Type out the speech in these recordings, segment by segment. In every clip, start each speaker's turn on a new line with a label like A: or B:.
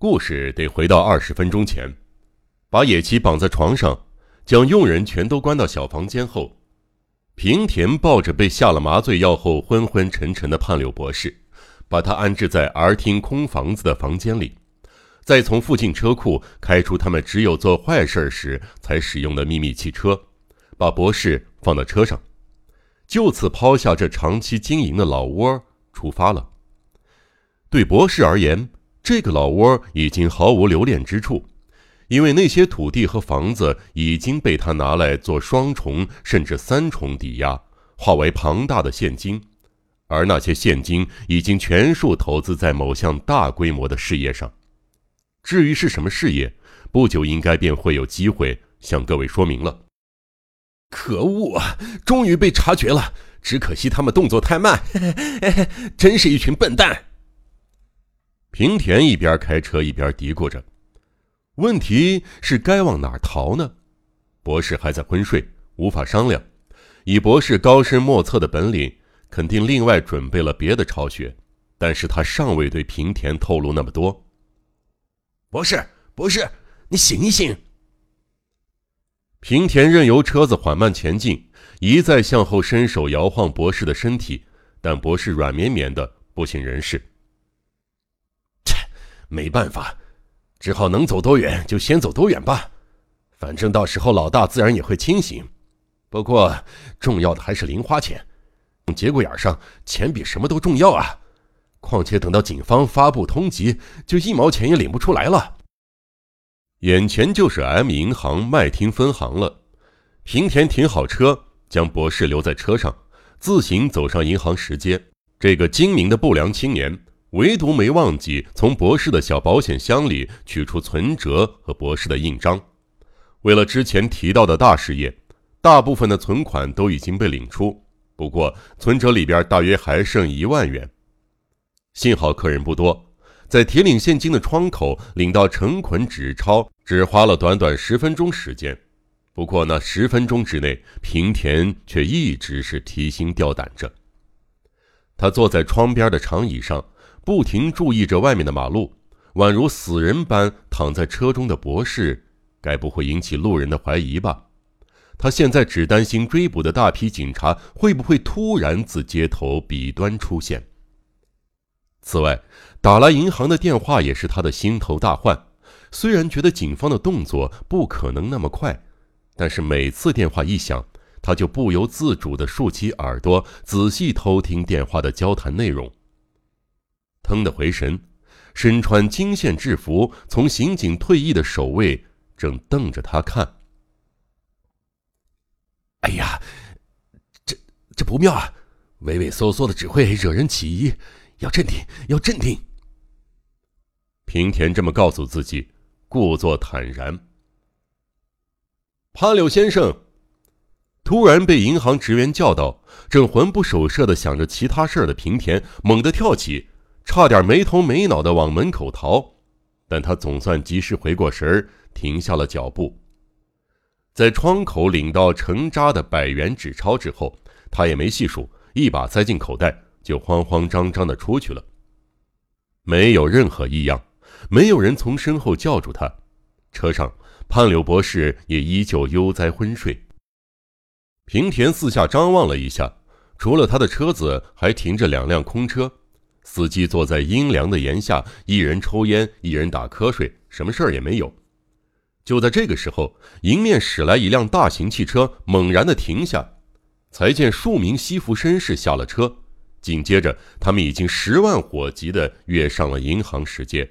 A: 故事得回到二十分钟前，把野崎绑在床上，将佣人全都关到小房间后，平田抱着被下了麻醉药后昏昏沉沉的胖柳博士，把他安置在 R 厅空房子的房间里，再从附近车库开出他们只有做坏事时才使用的秘密汽车，把博士放到车上，就此抛下这长期经营的老窝，出发了。对博士而言。这个老窝已经毫无留恋之处，因为那些土地和房子已经被他拿来做双重甚至三重抵押，化为庞大的现金，而那些现金已经全数投资在某项大规模的事业上。至于是什么事业，不久应该便会有机会向各位说明了。
B: 可恶啊！终于被察觉了，只可惜他们动作太慢，嘿 嘿真是一群笨蛋。
A: 平田一边开车一边嘀咕着：“问题是该往哪逃呢？”博士还在昏睡，无法商量。以博士高深莫测的本领，肯定另外准备了别的巢穴，但是他尚未对平田透露那么多。
B: 博士，博士，你醒一醒！
A: 平田任由车子缓慢前进，一再向后伸手摇晃博士的身体，但博士软绵绵的，不省人事。
B: 没办法，只好能走多远就先走多远吧。反正到时候老大自然也会清醒。不过重要的还是零花钱，节骨眼上钱比什么都重要啊！况且等到警方发布通缉，就一毛钱也领不出来了。
A: 眼前就是 M 银行麦厅分行了。平田停好车，将博士留在车上，自行走上银行石阶。这个精明的不良青年。唯独没忘记从博士的小保险箱里取出存折和博士的印章。为了之前提到的大事业，大部分的存款都已经被领出，不过存折里边大约还剩一万元。幸好客人不多，在提领现金的窗口领到成捆纸钞，只花了短短十分钟时间。不过那十分钟之内，平田却一直是提心吊胆着。他坐在窗边的长椅上。不停注意着外面的马路，宛如死人般躺在车中的博士，该不会引起路人的怀疑吧？他现在只担心追捕的大批警察会不会突然自街头彼端出现。此外，打来银行的电话也是他的心头大患。虽然觉得警方的动作不可能那么快，但是每次电话一响，他就不由自主地竖起耳朵，仔细偷听电话的交谈内容。腾的回神，身穿金线制服、从刑警退役的守卫正瞪着他看。
B: 哎呀，这这不妙啊！畏畏缩缩的只会惹人起疑，要镇定，要镇定。
A: 平田这么告诉自己，故作坦然。潘柳先生突然被银行职员叫到，正魂不守舍的想着其他事儿的平田猛地跳起。差点没头没脑的往门口逃，但他总算及时回过神儿，停下了脚步。在窗口领到成扎的百元纸钞之后，他也没细数，一把塞进口袋，就慌慌张张的出去了。没有任何异样，没有人从身后叫住他。车上，潘柳博士也依旧悠哉昏睡。平田四下张望了一下，除了他的车子，还停着两辆空车。司机坐在阴凉的檐下，一人抽烟，一人打瞌睡，什么事儿也没有。就在这个时候，迎面驶来一辆大型汽车，猛然的停下，才见数名西服绅士下了车，紧接着他们已经十万火急的跃上了银行石阶。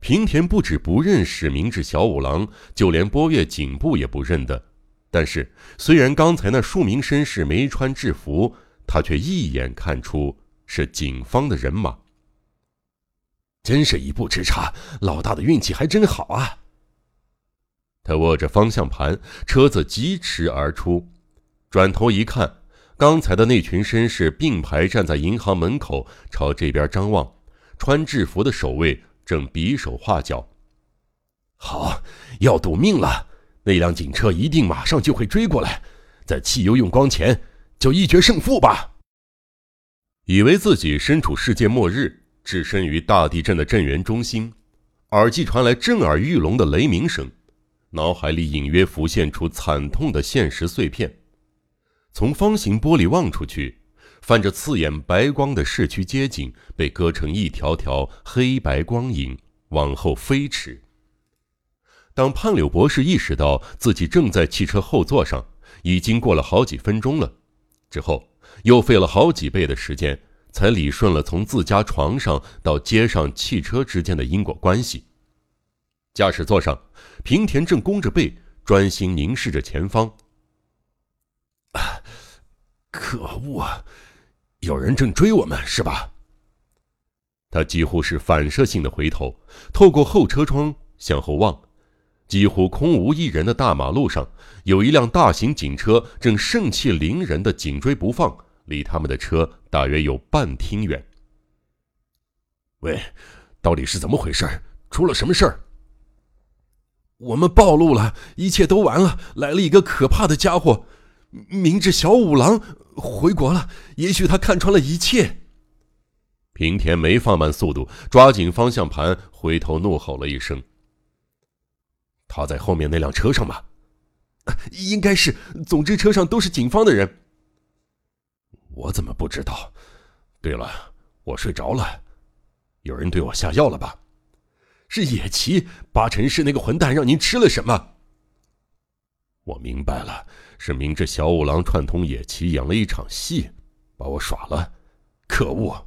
A: 平田不止不认识明智小五郎，就连波月警部也不认得。但是，虽然刚才那数名绅士没穿制服，他却一眼看出。是警方的人马，
B: 真是一步之差。老大的运气还真好啊！
A: 他握着方向盘，车子疾驰而出。转头一看，刚才的那群绅士并排站在银行门口，朝这边张望。穿制服的守卫正比手画脚。
B: 好，要赌命了！那辆警车一定马上就会追过来，在汽油用光前就一决胜负吧！
A: 以为自己身处世界末日，置身于大地震的震源中心，耳际传来震耳欲聋的雷鸣声，脑海里隐约浮现出惨痛的现实碎片。从方形玻璃望出去，泛着刺眼白光的市区街景被割成一条条黑白光影，往后飞驰。当判柳博士意识到自己正在汽车后座上，已经过了好几分钟了，之后又费了好几倍的时间。才理顺了从自家床上到街上汽车之间的因果关系。驾驶座上，平田正弓着背，专心凝视着前方。
B: 可恶啊，有人正追我们，是吧？
A: 他几乎是反射性的回头，透过后车窗向后望，几乎空无一人的大马路上，有一辆大型警车正盛气凌人的紧追不放。离他们的车大约有半厅远。
B: 喂，到底是怎么回事？出了什么事儿？我们暴露了，一切都完了。来了一个可怕的家伙，明智小五郎回国了。也许他看穿了一切。
A: 平田没放慢速度，抓紧方向盘，回头怒吼了一声：“
B: 他在后面那辆车上吗？应该是。总之，车上都是警方的人。”我怎么不知道？对了，我睡着了，有人对我下药了吧？是野崎，八成是那个混蛋让您吃了什么。我明白了，是明智小五郎串通野崎演了一场戏，把我耍了。可恶！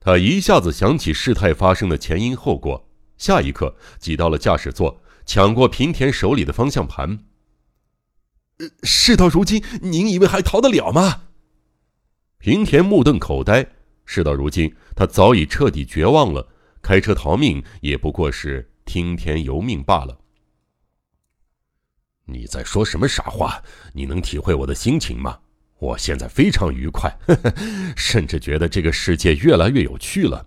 A: 他一下子想起事态发生的前因后果，下一刻挤到了驾驶座，抢过平田手里的方向盘。
B: 事到如今，您以为还逃得了吗？
A: 平田目瞪口呆，事到如今，他早已彻底绝望了。开车逃命也不过是听天由命罢了。
B: 你在说什么傻话？你能体会我的心情吗？我现在非常愉快，甚至觉得这个世界越来越有趣了。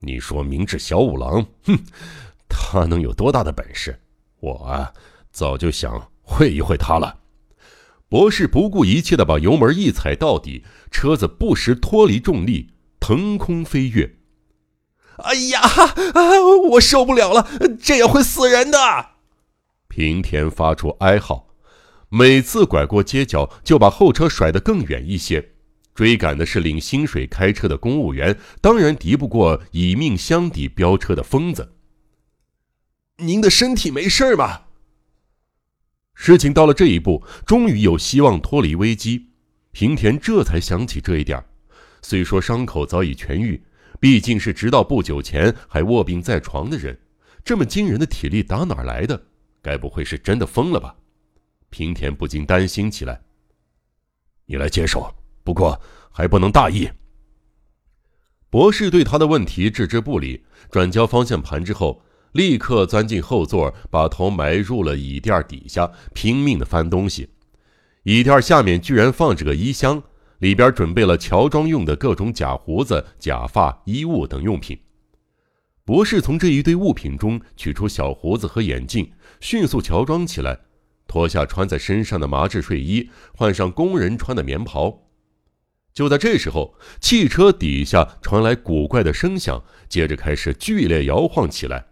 B: 你说明智小五郎，哼，他能有多大的本事？我啊，早就想会一会他了。
A: 博士不顾一切的把油门一踩到底，车子不时脱离重力，腾空飞跃。
B: 哎呀，啊！我受不了了，这样会死人的！
A: 平田发出哀嚎，每次拐过街角，就把后车甩得更远一些。追赶的是领薪水开车的公务员，当然敌不过以命相抵飙车的疯子。
B: 您的身体没事吧？
A: 事情到了这一步，终于有希望脱离危机。平田这才想起这一点。虽说伤口早已痊愈，毕竟是直到不久前还卧病在床的人，这么惊人的体力打哪来的？该不会是真的疯了吧？平田不禁担心起来。
B: 你来接手，不过还不能大意。
A: 博士对他的问题置之不理，转交方向盘之后。立刻钻进后座，把头埋入了椅垫底下，拼命的翻东西。椅垫下面居然放着个衣箱，里边准备了乔装用的各种假胡子、假发、衣物等用品。博士从这一堆物品中取出小胡子和眼镜，迅速乔装起来，脱下穿在身上的麻质睡衣，换上工人穿的棉袍。就在这时候，汽车底下传来古怪的声响，接着开始剧烈摇晃起来。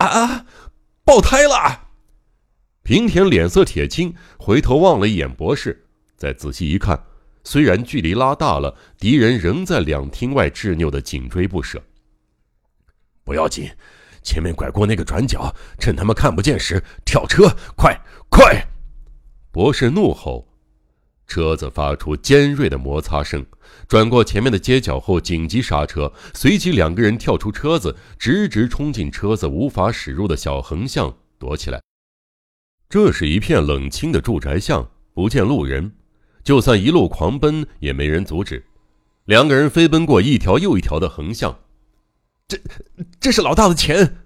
B: 啊啊！爆胎了！
A: 平田脸色铁青，回头望了一眼博士，再仔细一看，虽然距离拉大了，敌人仍在两厅外执拗的紧追不舍。
B: 不要紧，前面拐过那个转角，趁他们看不见时跳车，快快！
A: 博士怒吼。车子发出尖锐的摩擦声，转过前面的街角后紧急刹车，随即两个人跳出车子，直直冲进车子无法驶入的小横巷躲起来。这是一片冷清的住宅巷，不见路人，就算一路狂奔也没人阻止。两个人飞奔过一条又一条的横巷，
B: 这这是老大的钱。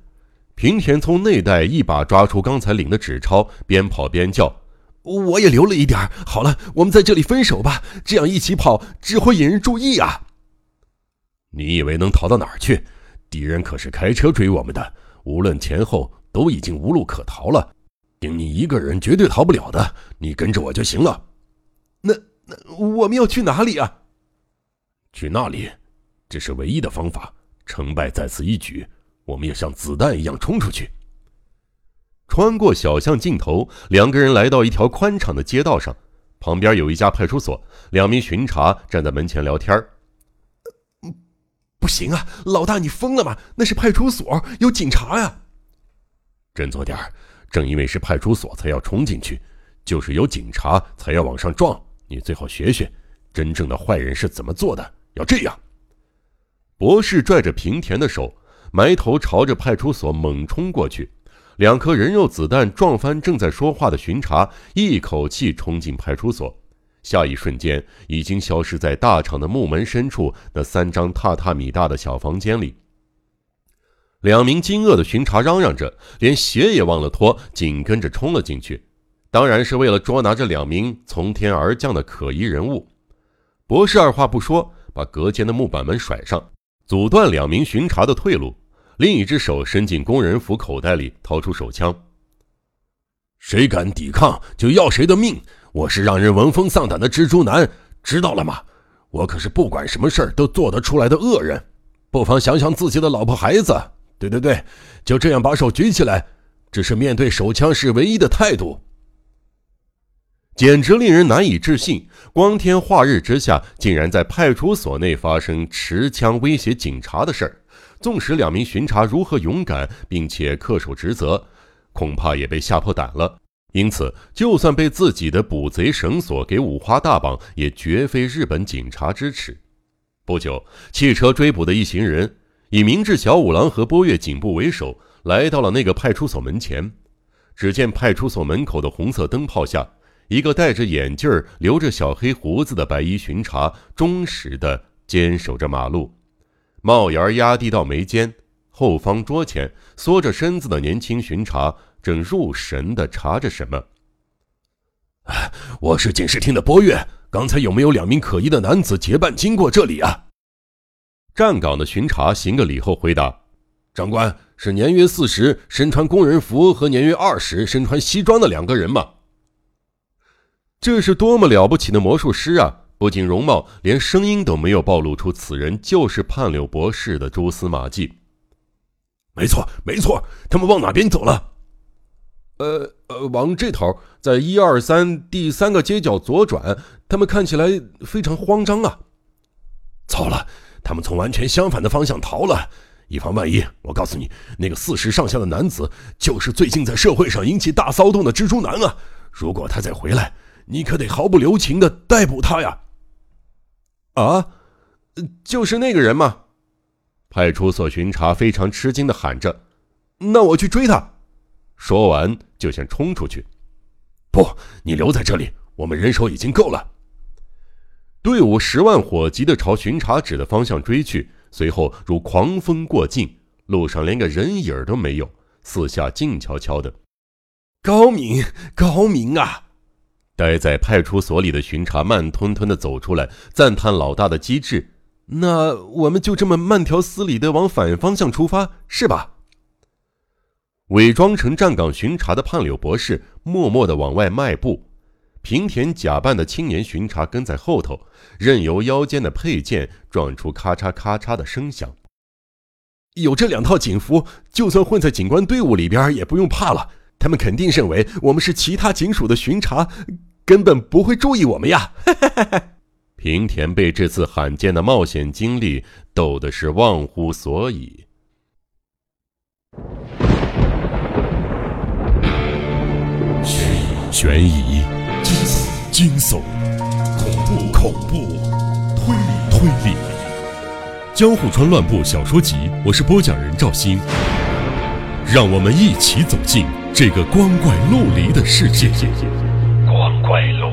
A: 平田从内袋一把抓出刚才领的纸钞，边跑边叫。
B: 我也留了一点好了，我们在这里分手吧。这样一起跑只会引人注意啊！你以为能逃到哪儿去？敌人可是开车追我们的，无论前后都已经无路可逃了。凭你一个人绝对逃不了的，你跟着我就行了。那那我们要去哪里啊？去那里，这是唯一的方法。成败在此一举，我们要像子弹一样冲出去。
A: 穿过小巷尽头，两个人来到一条宽敞的街道上，旁边有一家派出所，两名巡查站在门前聊天
C: 不行啊，老大，你疯了吗？那是派出所，有警察呀！
B: 振作点正因为是派出所才要冲进去，就是有警察才要往上撞。你最好学学，真正的坏人是怎么做的，要这样。
A: 博士拽着平田的手，埋头朝着派出所猛冲过去。两颗人肉子弹撞翻正在说话的巡查，一口气冲进派出所。下一瞬间，已经消失在大厂的木门深处那三张榻榻米大的小房间里。两名惊愕的巡查嚷嚷着，连鞋也忘了脱，紧跟着冲了进去。当然是为了捉拿这两名从天而降的可疑人物。博士二话不说，把隔间的木板门甩上，阻断两名巡查的退路。另一只手伸进工人服口袋里，掏出手枪。
B: 谁敢抵抗，就要谁的命！我是让人闻风丧胆的蜘蛛男，知道了吗？我可是不管什么事儿都做得出来的恶人。不妨想想自己的老婆孩子。对对对，就这样把手举起来，这是面对手枪时唯一的态度。
A: 简直令人难以置信！光天化日之下，竟然在派出所内发生持枪威胁警察的事儿。纵使两名巡查如何勇敢，并且恪守职责，恐怕也被吓破胆了。因此，就算被自己的捕贼绳索给五花大绑，也绝非日本警察之耻。不久，汽车追捕的一行人以明智小五郎和波月警部为首，来到了那个派出所门前。只见派出所门口的红色灯泡下，一个戴着眼镜、留着小黑胡子的白衣巡查，忠实地坚守着马路，帽檐压低到眉间。后方桌前，缩着身子的年轻巡查。正入神的查着什么？
B: 我是警视厅的波月，刚才有没有两名可疑的男子结伴经过这里啊？
A: 站岗的巡查行个礼后回答：“
B: 长官，是年约四十、身穿工人服和年约二十、身穿西装的两个人吗？”
A: 这是多么了不起的魔术师啊！不仅容貌，连声音都没有暴露出此人就是判柳博士的蛛丝马迹。
B: 没错，没错，他们往哪边走了？
C: 呃呃，往这头，在一二三第三个街角左转。他们看起来非常慌张啊！
B: 糟了，他们从完全相反的方向逃了。以防万一，我告诉你，那个四十上下的男子就是最近在社会上引起大骚动的蜘蛛男啊！如果他再回来，你可得毫不留情的逮捕他呀！
C: 啊，就是那个人吗？
A: 派出所巡查非常吃惊的喊着：“
C: 那我去追他！”
A: 说完就想冲出去，
B: 不，你留在这里，我们人手已经够了。
A: 队伍十万火急的朝巡查指的方向追去，随后如狂风过境，路上连个人影都没有，四下静悄悄的。
C: 高明，高明啊！
A: 待在派出所里的巡查慢吞吞地走出来，赞叹老大的机智。那我们就这么慢条斯理地往反方向出发，是吧？伪装成站岗巡查的胖柳博士默默地往外迈步，平田假扮的青年巡查跟在后头，任由腰间的佩剑撞出咔嚓咔嚓的声响。
C: 有这两套警服，就算混在警官队伍里边也不用怕了。他们肯定认为我们是其他警署的巡查，根本不会注意我们呀！
A: 平田被这次罕见的冒险经历逗的是忘乎所以。
D: 悬疑、惊悚、恐怖、恐怖、推理、推理，《江户川乱步小说集》，我是播讲人赵鑫，让我们一起走进这个光怪陆离的世界。
E: 光怪陆。